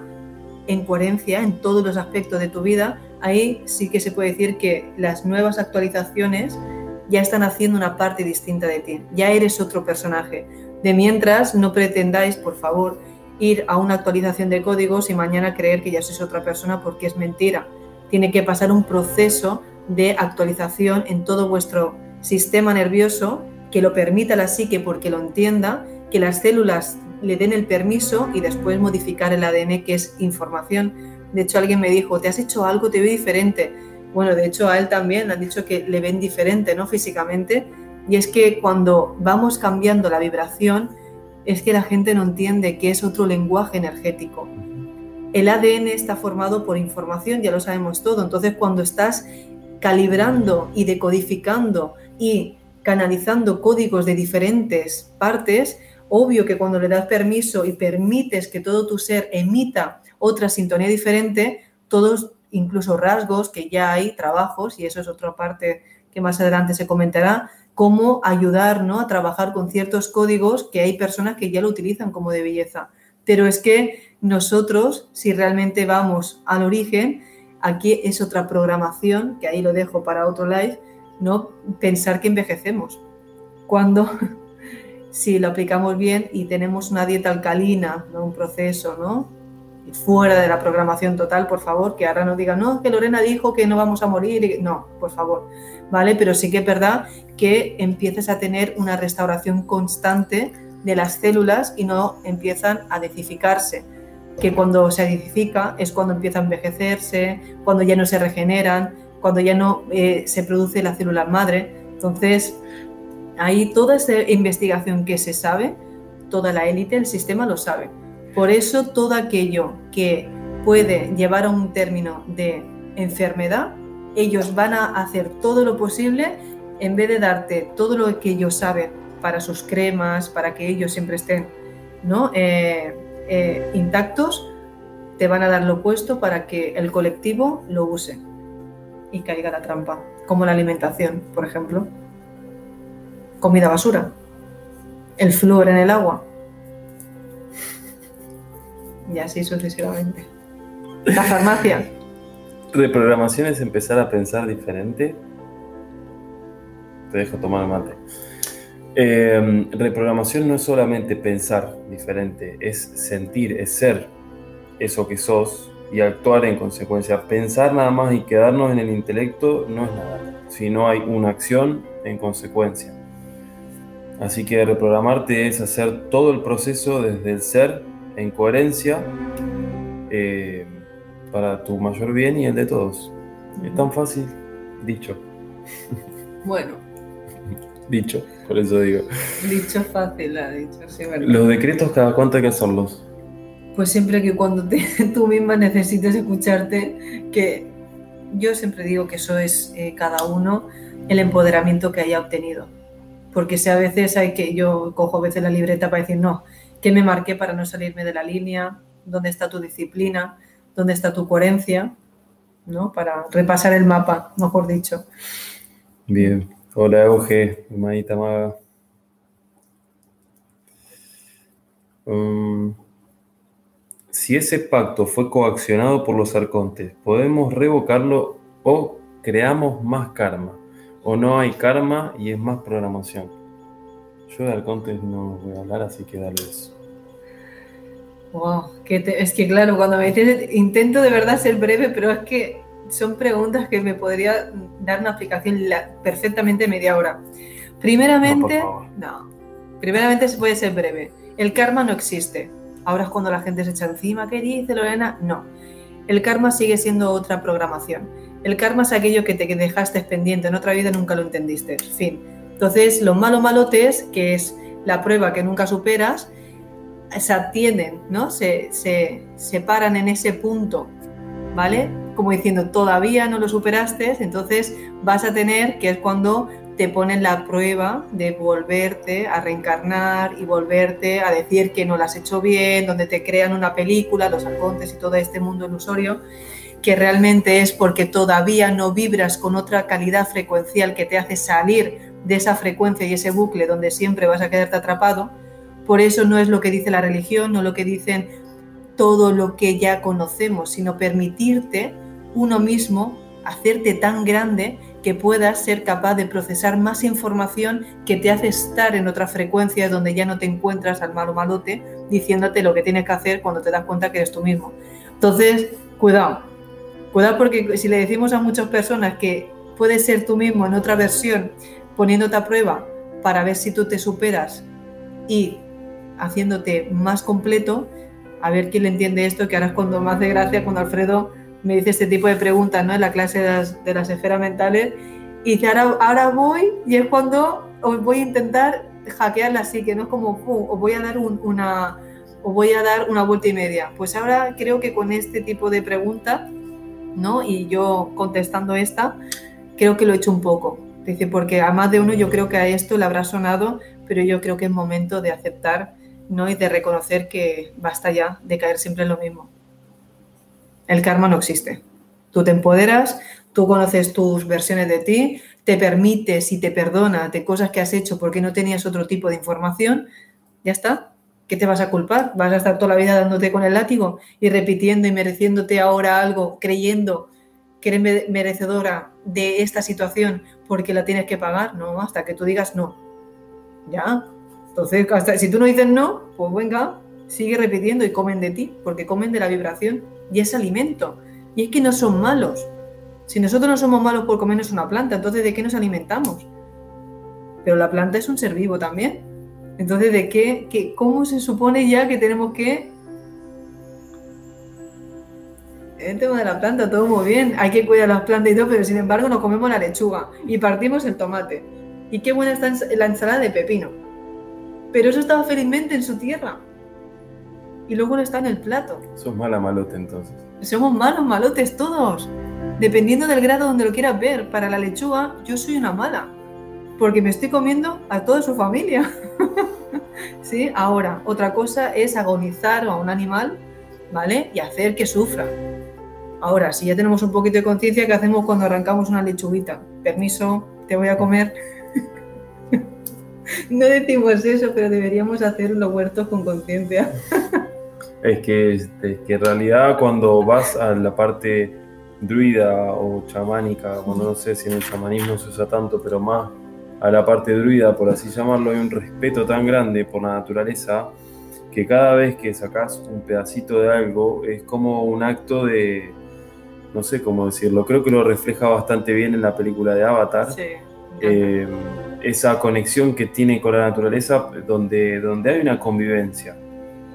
en coherencia en todos los aspectos de tu vida, ahí sí que se puede decir que las nuevas actualizaciones ya están haciendo una parte distinta de ti, ya eres otro personaje. De mientras, no pretendáis, por favor, ir a una actualización de códigos y mañana creer que ya sois otra persona porque es mentira tiene que pasar un proceso de actualización en todo vuestro sistema nervioso que lo permita la psique porque lo entienda que las células le den el permiso y después modificar el ADN, que es información. De hecho, alguien me dijo, ¿te has hecho algo? Te veo diferente. Bueno, de hecho, a él también han dicho que le ven diferente, ¿no? Físicamente. Y es que cuando vamos cambiando la vibración, es que la gente no entiende que es otro lenguaje energético. El ADN está formado por información, ya lo sabemos todo. Entonces, cuando estás calibrando y decodificando y canalizando códigos de diferentes partes, obvio que cuando le das permiso y permites que todo tu ser emita otra sintonía diferente, todos, incluso rasgos, que ya hay trabajos, y eso es otra parte que más adelante se comentará, cómo ayudar ¿no? a trabajar con ciertos códigos que hay personas que ya lo utilizan como de belleza. Pero es que nosotros, si realmente vamos al origen, aquí es otra programación, que ahí lo dejo para otro live, ¿no? Pensar que envejecemos. Cuando *laughs* si lo aplicamos bien y tenemos una dieta alcalina, ¿no? un proceso, ¿no? fuera de la programación total, por favor, que ahora no digan, no, que Lorena dijo que no vamos a morir, no, por favor, ¿vale? Pero sí que es verdad que empieces a tener una restauración constante de las células y no empiezan a decificarse, que cuando se edifica es cuando empieza a envejecerse, cuando ya no se regeneran, cuando ya no eh, se produce la célula madre. Entonces, ahí toda esa investigación que se sabe, toda la élite, el sistema lo sabe. Por eso todo aquello que puede llevar a un término de enfermedad, ellos van a hacer todo lo posible en vez de darte todo lo que ellos saben para sus cremas, para que ellos siempre estén ¿no? Eh, eh, intactos, te van a dar lo opuesto para que el colectivo lo use y caiga la trampa, como la alimentación, por ejemplo. Comida basura, el flúor en el agua, *laughs* y así sucesivamente. La farmacia. *laughs* Reprogramación es empezar a pensar diferente. Te dejo tomar el mate. Eh, reprogramación no es solamente pensar diferente, es sentir, es ser eso que sos y actuar en consecuencia. Pensar nada más y quedarnos en el intelecto no es nada, sino hay una acción en consecuencia. Así que reprogramarte es hacer todo el proceso desde el ser en coherencia eh, para tu mayor bien y el de todos. Es tan fácil, dicho. Bueno. dicho, por eso digo. Dicho fácil, ha dicho, sí, ¿verdad? Los decretos, ¿cada cuánto hay que hacerlos? Pues siempre que cuando *laughs* tú misma necesites escucharte, que yo siempre digo que eso es eh, cada uno el empoderamiento que haya obtenido. Porque si a veces hay que, yo cojo a veces la libreta para decir, no, ¿Qué me marqué para no salirme de la línea? ¿Dónde está tu disciplina? ¿Dónde está tu coherencia? ¿No? Para repasar el mapa, mejor dicho. Bien. Hola, Euge, hermanita maga. Um, si ese pacto fue coaccionado por los arcontes, ¿podemos revocarlo o creamos más karma? ¿O no hay karma y es más programación? Yo de Arcontes no voy a hablar, así que dale eso. Wow, es que claro, cuando me dices, intento de verdad ser breve, pero es que son preguntas que me podría dar una aplicación perfectamente media hora. Primeramente, no, primeramente se puede ser breve. El karma no existe. Ahora es cuando la gente se echa encima, ¿qué dice Lorena? No. El karma sigue siendo otra programación. El karma es aquello que te dejaste pendiente en otra vida nunca lo entendiste. Fin. Entonces, los malos malotes, que es la prueba que nunca superas, se atienden, ¿no? Se, se, paran en ese punto, ¿vale? Como diciendo, todavía no lo superaste, entonces vas a tener, que es cuando te ponen la prueba de volverte a reencarnar y volverte a decir que no lo has hecho bien, donde te crean una película, los arcontes y todo este mundo ilusorio, que realmente es porque todavía no vibras con otra calidad frecuencial que te hace salir de esa frecuencia y ese bucle donde siempre vas a quedarte atrapado. Por eso no es lo que dice la religión, no lo que dicen todo lo que ya conocemos, sino permitirte uno mismo hacerte tan grande que puedas ser capaz de procesar más información que te hace estar en otra frecuencia donde ya no te encuentras al malo malote diciéndote lo que tienes que hacer cuando te das cuenta que eres tú mismo. Entonces, cuidado, cuidado porque si le decimos a muchas personas que puedes ser tú mismo en otra versión poniéndote a prueba para ver si tú te superas y haciéndote más completo. A ver quién le entiende esto, que ahora es cuando más de gracia cuando Alfredo me dice este tipo de preguntas ¿no? en la clase de las, de esferas mentales. Y dice, ahora, ahora voy y es cuando os voy a intentar hackearla así, que no es como, os voy a dar una, os voy a dar una vuelta y media. Pues ahora creo que con este tipo de preguntas, ¿no? Y yo contestando esta, creo que lo he hecho un poco. Dice, porque a más de uno yo creo que a esto le habrá sonado, pero yo creo que es momento de aceptar, ¿no? Y de reconocer que basta ya de caer siempre en lo mismo. El karma no existe. Tú te empoderas, tú conoces tus versiones de ti, te permites y te perdona de cosas que has hecho porque no tenías otro tipo de información, ya está. ¿Qué te vas a culpar? ¿Vas a estar toda la vida dándote con el látigo y repitiendo y mereciéndote ahora algo, creyendo que eres merecedora de esta situación porque la tienes que pagar? No, hasta que tú digas no. Ya. Entonces, hasta, si tú no dices no, pues venga, sigue repitiendo y comen de ti, porque comen de la vibración y es alimento. Y es que no son malos. Si nosotros no somos malos por comernos una planta, entonces ¿de qué nos alimentamos? Pero la planta es un ser vivo también. Entonces, ¿de qué, qué cómo se supone ya que tenemos que el tema de la planta, todo muy bien, hay que cuidar las plantas y todo, pero sin embargo nos comemos la lechuga y partimos el tomate. Y qué buena está la ensalada de pepino. Pero eso estaba felizmente en su tierra. Y luego no está en el plato. Sos mala malote entonces. Somos malos malotes todos. Dependiendo del grado donde lo quieras ver. Para la lechuga, yo soy una mala. Porque me estoy comiendo a toda su familia. *laughs* ¿Sí? Ahora, otra cosa es agonizar a un animal, ¿vale? Y hacer que sufra. Ahora, si ya tenemos un poquito de conciencia, ¿qué hacemos cuando arrancamos una lechuguita? Permiso, te voy a comer. No decimos eso, pero deberíamos hacer los huertos con conciencia. es, que, es que en realidad cuando vas a la parte druida o chamánica, cuando no sé si en el chamanismo se usa tanto, pero más a la parte druida, por así llamarlo, hay un respeto tan grande por la naturaleza que cada vez que sacas un pedacito de algo es como un acto de, no sé cómo decirlo, creo que lo refleja bastante bien en la película de Avatar. Eh, esa conexión que tiene con la naturaleza donde, donde hay una convivencia.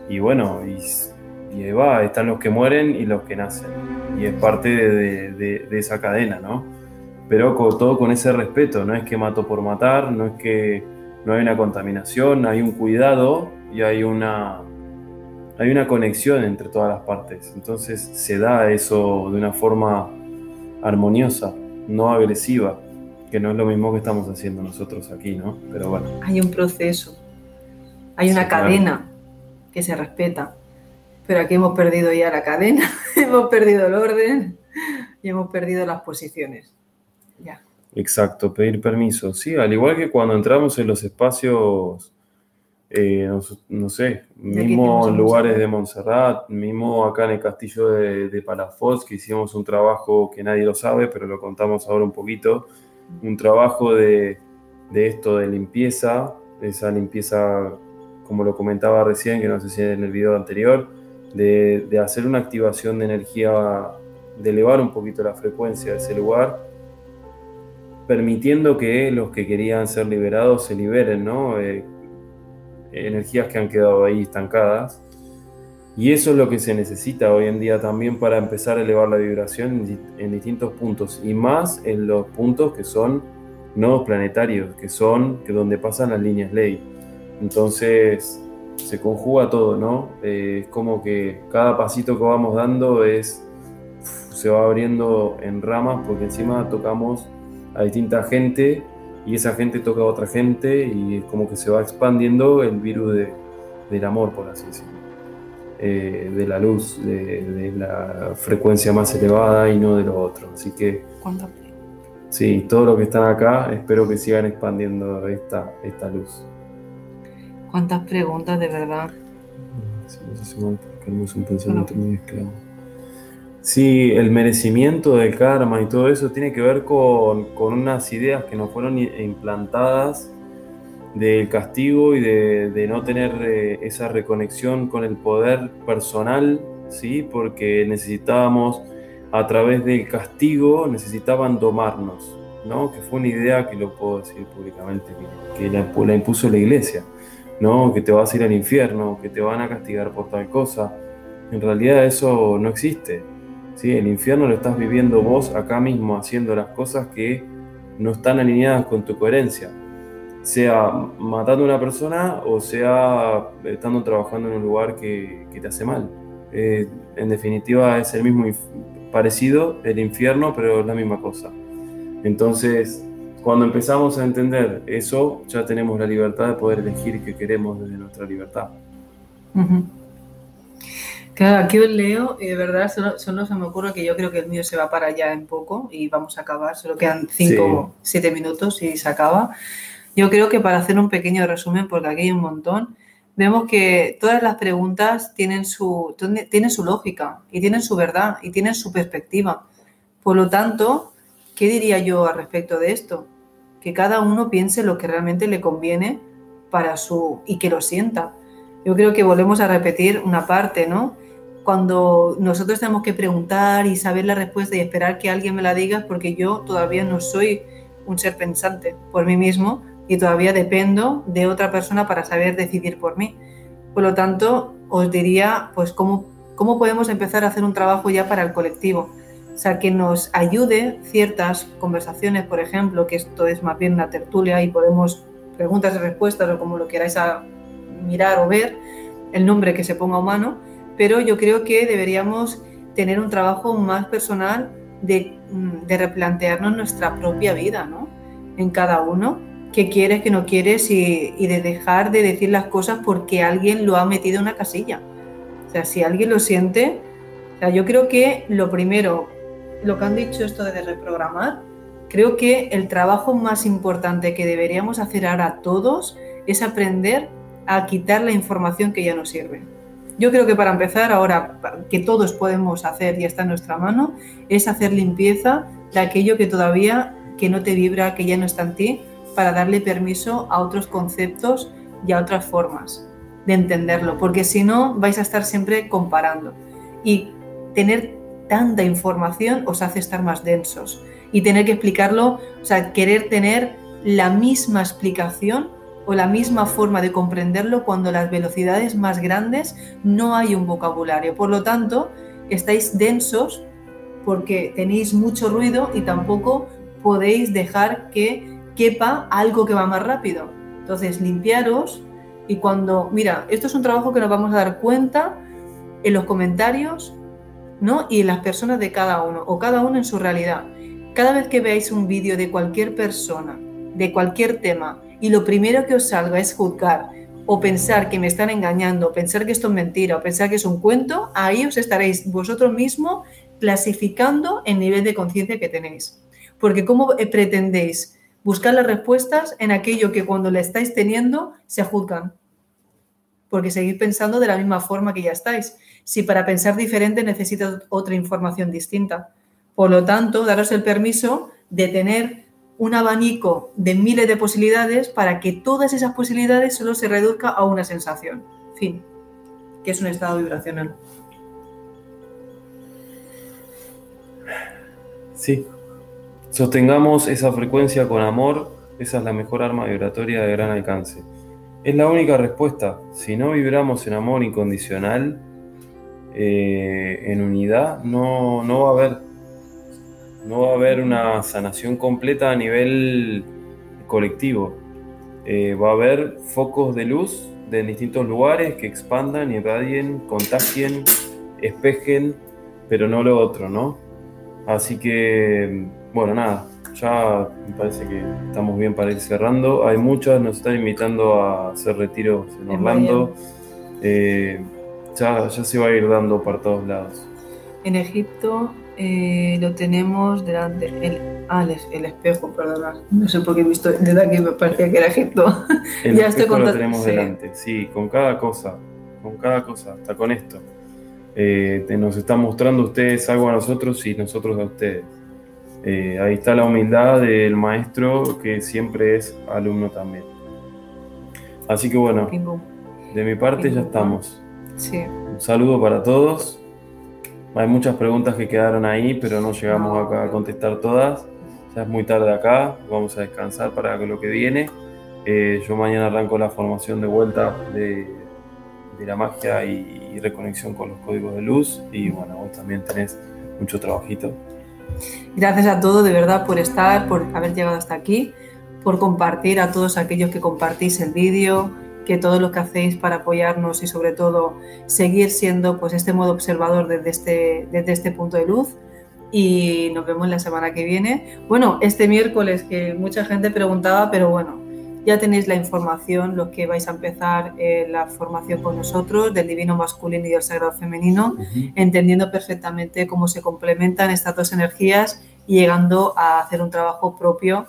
Y bueno, y, ahí va, están los que mueren y los que nacen. Y es parte de, de esa cadena, ¿no? Pero con, todo con ese respeto, no es que mato por matar, no es que no hay una contaminación, hay un cuidado y hay una, hay una conexión entre todas las partes. Entonces se da eso de una forma armoniosa, no agresiva, que no es lo mismo que estamos haciendo nosotros aquí, ¿no? Pero bueno. Hay un proceso, hay una cadena que se respeta, pero aquí hemos perdido ya la cadena, *laughs* hemos perdido el orden y hemos perdido las posiciones. Ya. Exacto, pedir permiso. Sí, al igual que cuando entramos en los espacios eh, no, sé, mismo lugares de Montserrat, mismo acá en el castillo de, de, Palafox, que hicimos un trabajo que nadie lo sabe, pero lo contamos ahora un poquito, un trabajo de, esto de limpieza, esa limpieza, como lo comentaba recién, que no sé si en el video anterior, de, de hacer una activación de energía, de elevar un poquito la frecuencia de ese lugar permitiendo que los que querían ser liberados se liberen, ¿no? Eh, energías que han quedado ahí estancadas. Y eso es lo que se necesita hoy en día también para empezar a elevar la vibración en, distintos puntos y más en los puntos que son nodos planetarios, que son que donde pasan las líneas ley. Entonces se conjuga todo, ¿no? Eh, es como que cada pasito que vamos dando es se va abriendo en ramas porque encima tocamos a distinta gente y esa gente toca a otra gente y es como que se va expandiendo el virus del amor, por así decirlo, eh, de la luz, de, la frecuencia más elevada y no de lo otro. Así que... Sí, todo lo que están acá, espero que sigan expandiendo esta, esta luz. ¿Cuántas preguntas de verdad? Sí, es un pensamiento muy esclavo. Sí, el merecimiento del karma y todo eso tiene que ver con, unas ideas que nos fueron implantadas del castigo y de, no tener eh, esa reconexión con el poder personal, ¿sí? porque necesitábamos, a través del castigo, necesitaban domarnos, ¿no? que fue una idea que lo puedo decir públicamente, que, la, impuso la iglesia. ¿no? Que te vas a ir al infierno, que te van a castigar por tal cosa. En realidad eso no existe. ¿sí? El infierno lo estás viviendo vos acá mismo, haciendo las cosas que no están alineadas con tu coherencia. Sea matando a una persona o sea estando trabajando en un lugar que, te hace mal. Eh, en definitiva es el mismo parecido, el infierno, pero es la misma cosa. Entonces, cuando empezamos a entender eso, ya tenemos la libertad de poder elegir qué queremos desde nuestra libertad. Claro, aquí os leo y de verdad solo, se me ocurre que yo creo que el mío se va para allá en poco y vamos a acabar, solo quedan 5 o 7 minutos y se acaba. Yo creo que para hacer un pequeño resumen, porque aquí hay un montón, vemos que todas las preguntas tienen su, tienen su lógica y tienen su verdad y tienen su perspectiva. Por lo tanto, ¿qué diría yo al respecto de esto? que cada uno piense lo que realmente le conviene para su y que lo sienta. Yo creo que volvemos a repetir una parte, ¿no? Cuando nosotros tenemos que preguntar y saber la respuesta y esperar que alguien me la diga, porque yo todavía no soy un ser pensante por mí mismo y todavía dependo de otra persona para saber decidir por mí. Por lo tanto, os diría, pues, cómo, cómo podemos empezar a hacer un trabajo ya para el colectivo o sea, que nos ayude ciertas conversaciones, por ejemplo, que esto es más bien una tertulia y podemos preguntas y respuestas o como lo queráis a mirar o ver, el nombre que se ponga humano, pero yo creo que deberíamos tener un trabajo más personal de, mm, de replantearnos nuestra propia vida, ¿no? En cada uno, qué quieres, qué no quieres y, y de dejar de decir las cosas porque alguien lo ha metido en una casilla. O sea, si alguien lo siente, o sea, yo creo que lo primero lo que han dicho esto de reprogramar, creo que el trabajo más importante que deberíamos hacer ahora todos es aprender a quitar la información que ya no sirve. Yo creo que para empezar ahora, que todos podemos hacer y está en nuestra mano, es hacer limpieza de aquello que todavía que no te vibra, que ya no está en ti, para darle permiso a otros conceptos y a otras formas de entenderlo, porque si no vais a estar siempre comparando y tener tanta información os hace estar más densos y tener que explicarlo, o sea, querer tener la misma explicación o la misma forma de comprenderlo cuando las velocidades más grandes no hay un vocabulario. Por lo tanto, estáis densos porque tenéis mucho ruido y tampoco podéis dejar que quepa algo que va más rápido. Entonces, limpiaros y cuando, mira, esto es un trabajo que nos vamos a dar cuenta en los comentarios ¿no? Y las personas de cada uno, o cada uno en su realidad. Cada vez que veáis un vídeo de cualquier persona, de cualquier tema, y lo primero que os salga es juzgar, o pensar que me están engañando, o pensar que esto es mentira, o pensar que es un cuento, ahí os estaréis vosotros mismos clasificando el nivel de conciencia que tenéis. Porque ¿cómo pretendéis buscar las respuestas en aquello que cuando la estáis teniendo se juzgan? Porque seguís pensando de la misma forma que ya estáis si para pensar diferente necesitas otra información distinta. Por lo tanto, daros el permiso de tener un abanico de miles de posibilidades para que todas esas posibilidades solo se reduzca a una sensación. Fin. Que es un estado vibracional. Sí. Sostengamos esa frecuencia con amor. Esa es la mejor arma vibratoria de gran alcance. Es la única respuesta. Si no vibramos en amor incondicional, eh, en unidad, no, no va a haber no va a haber una sanación completa a nivel colectivo. Eh, va a haber focos de luz de distintos lugares que expandan, irradien, contagien, espejen, pero no lo otro, ¿no? Así que, bueno, nada, ya me parece que estamos bien para ir cerrando. Hay muchas, nos están invitando a hacer retiros en Orlando ya, se va a ir dando por todos lados. En Egipto eh, lo tenemos delante, el, ah, el, espejo, perdona, no sé por qué he visto desde aquí me parecía que era Egipto. El *laughs* ya espejo lo tenemos delante, sí, con cada cosa, con cada cosa, hasta con esto. Eh, nos está mostrando ustedes algo a nosotros y nosotros a ustedes. Eh, ahí está la humildad del maestro que siempre es alumno también. Así que bueno, de mi parte ya estamos. Un saludo para todos. Hay muchas preguntas que quedaron ahí, pero no llegamos acá a contestar todas. Ya es muy tarde acá, vamos a descansar para lo que viene. Eh, yo mañana arranco la formación de vuelta de, de la magia y, y, reconexión con los códigos de luz. Y bueno, vos también tenés mucho trabajito. Gracias a todos de verdad por estar, por haber llegado hasta aquí, por compartir a todos aquellos que compartís el vídeo, que todo lo que hacéis para apoyarnos y sobre todo seguir siendo pues este modo observador desde este, desde este punto de luz y nos vemos la semana que viene. Bueno, este miércoles que mucha gente preguntaba, pero bueno, ya tenéis la información, los que vais a empezar eh, la formación con nosotros del divino masculino y del sagrado femenino, uh -huh. entendiendo perfectamente cómo se complementan estas dos energías y llegando a hacer un trabajo propio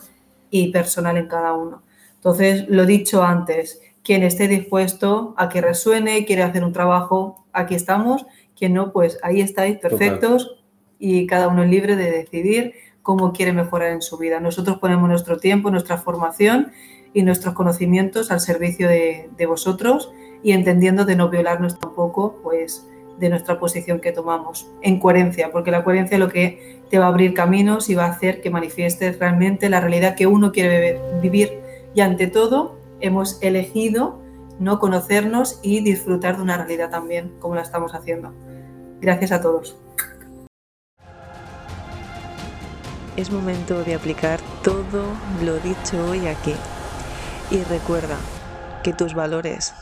y personal en cada uno. Entonces, lo dicho antes, quien esté dispuesto a que resuene quiere hacer un trabajo, aquí estamos. Quien no, pues ahí estáis, perfectos, Total. y cada uno es libre de decidir cómo quiere mejorar en su vida. Nosotros ponemos nuestro tiempo, nuestra formación y nuestros conocimientos al servicio de, de vosotros y entendiendo de no violarnos tampoco, pues de nuestra posición que tomamos, en coherencia, porque la coherencia es lo que te va a abrir caminos y va a hacer que manifiestes realmente la realidad que uno quiere vivir y ante todo hemos elegido no conocernos y disfrutar de una realidad también, como la estamos haciendo. Gracias a todos. Es momento de aplicar todo lo dicho hoy aquí. Y recuerda que tus valores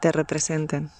te representen.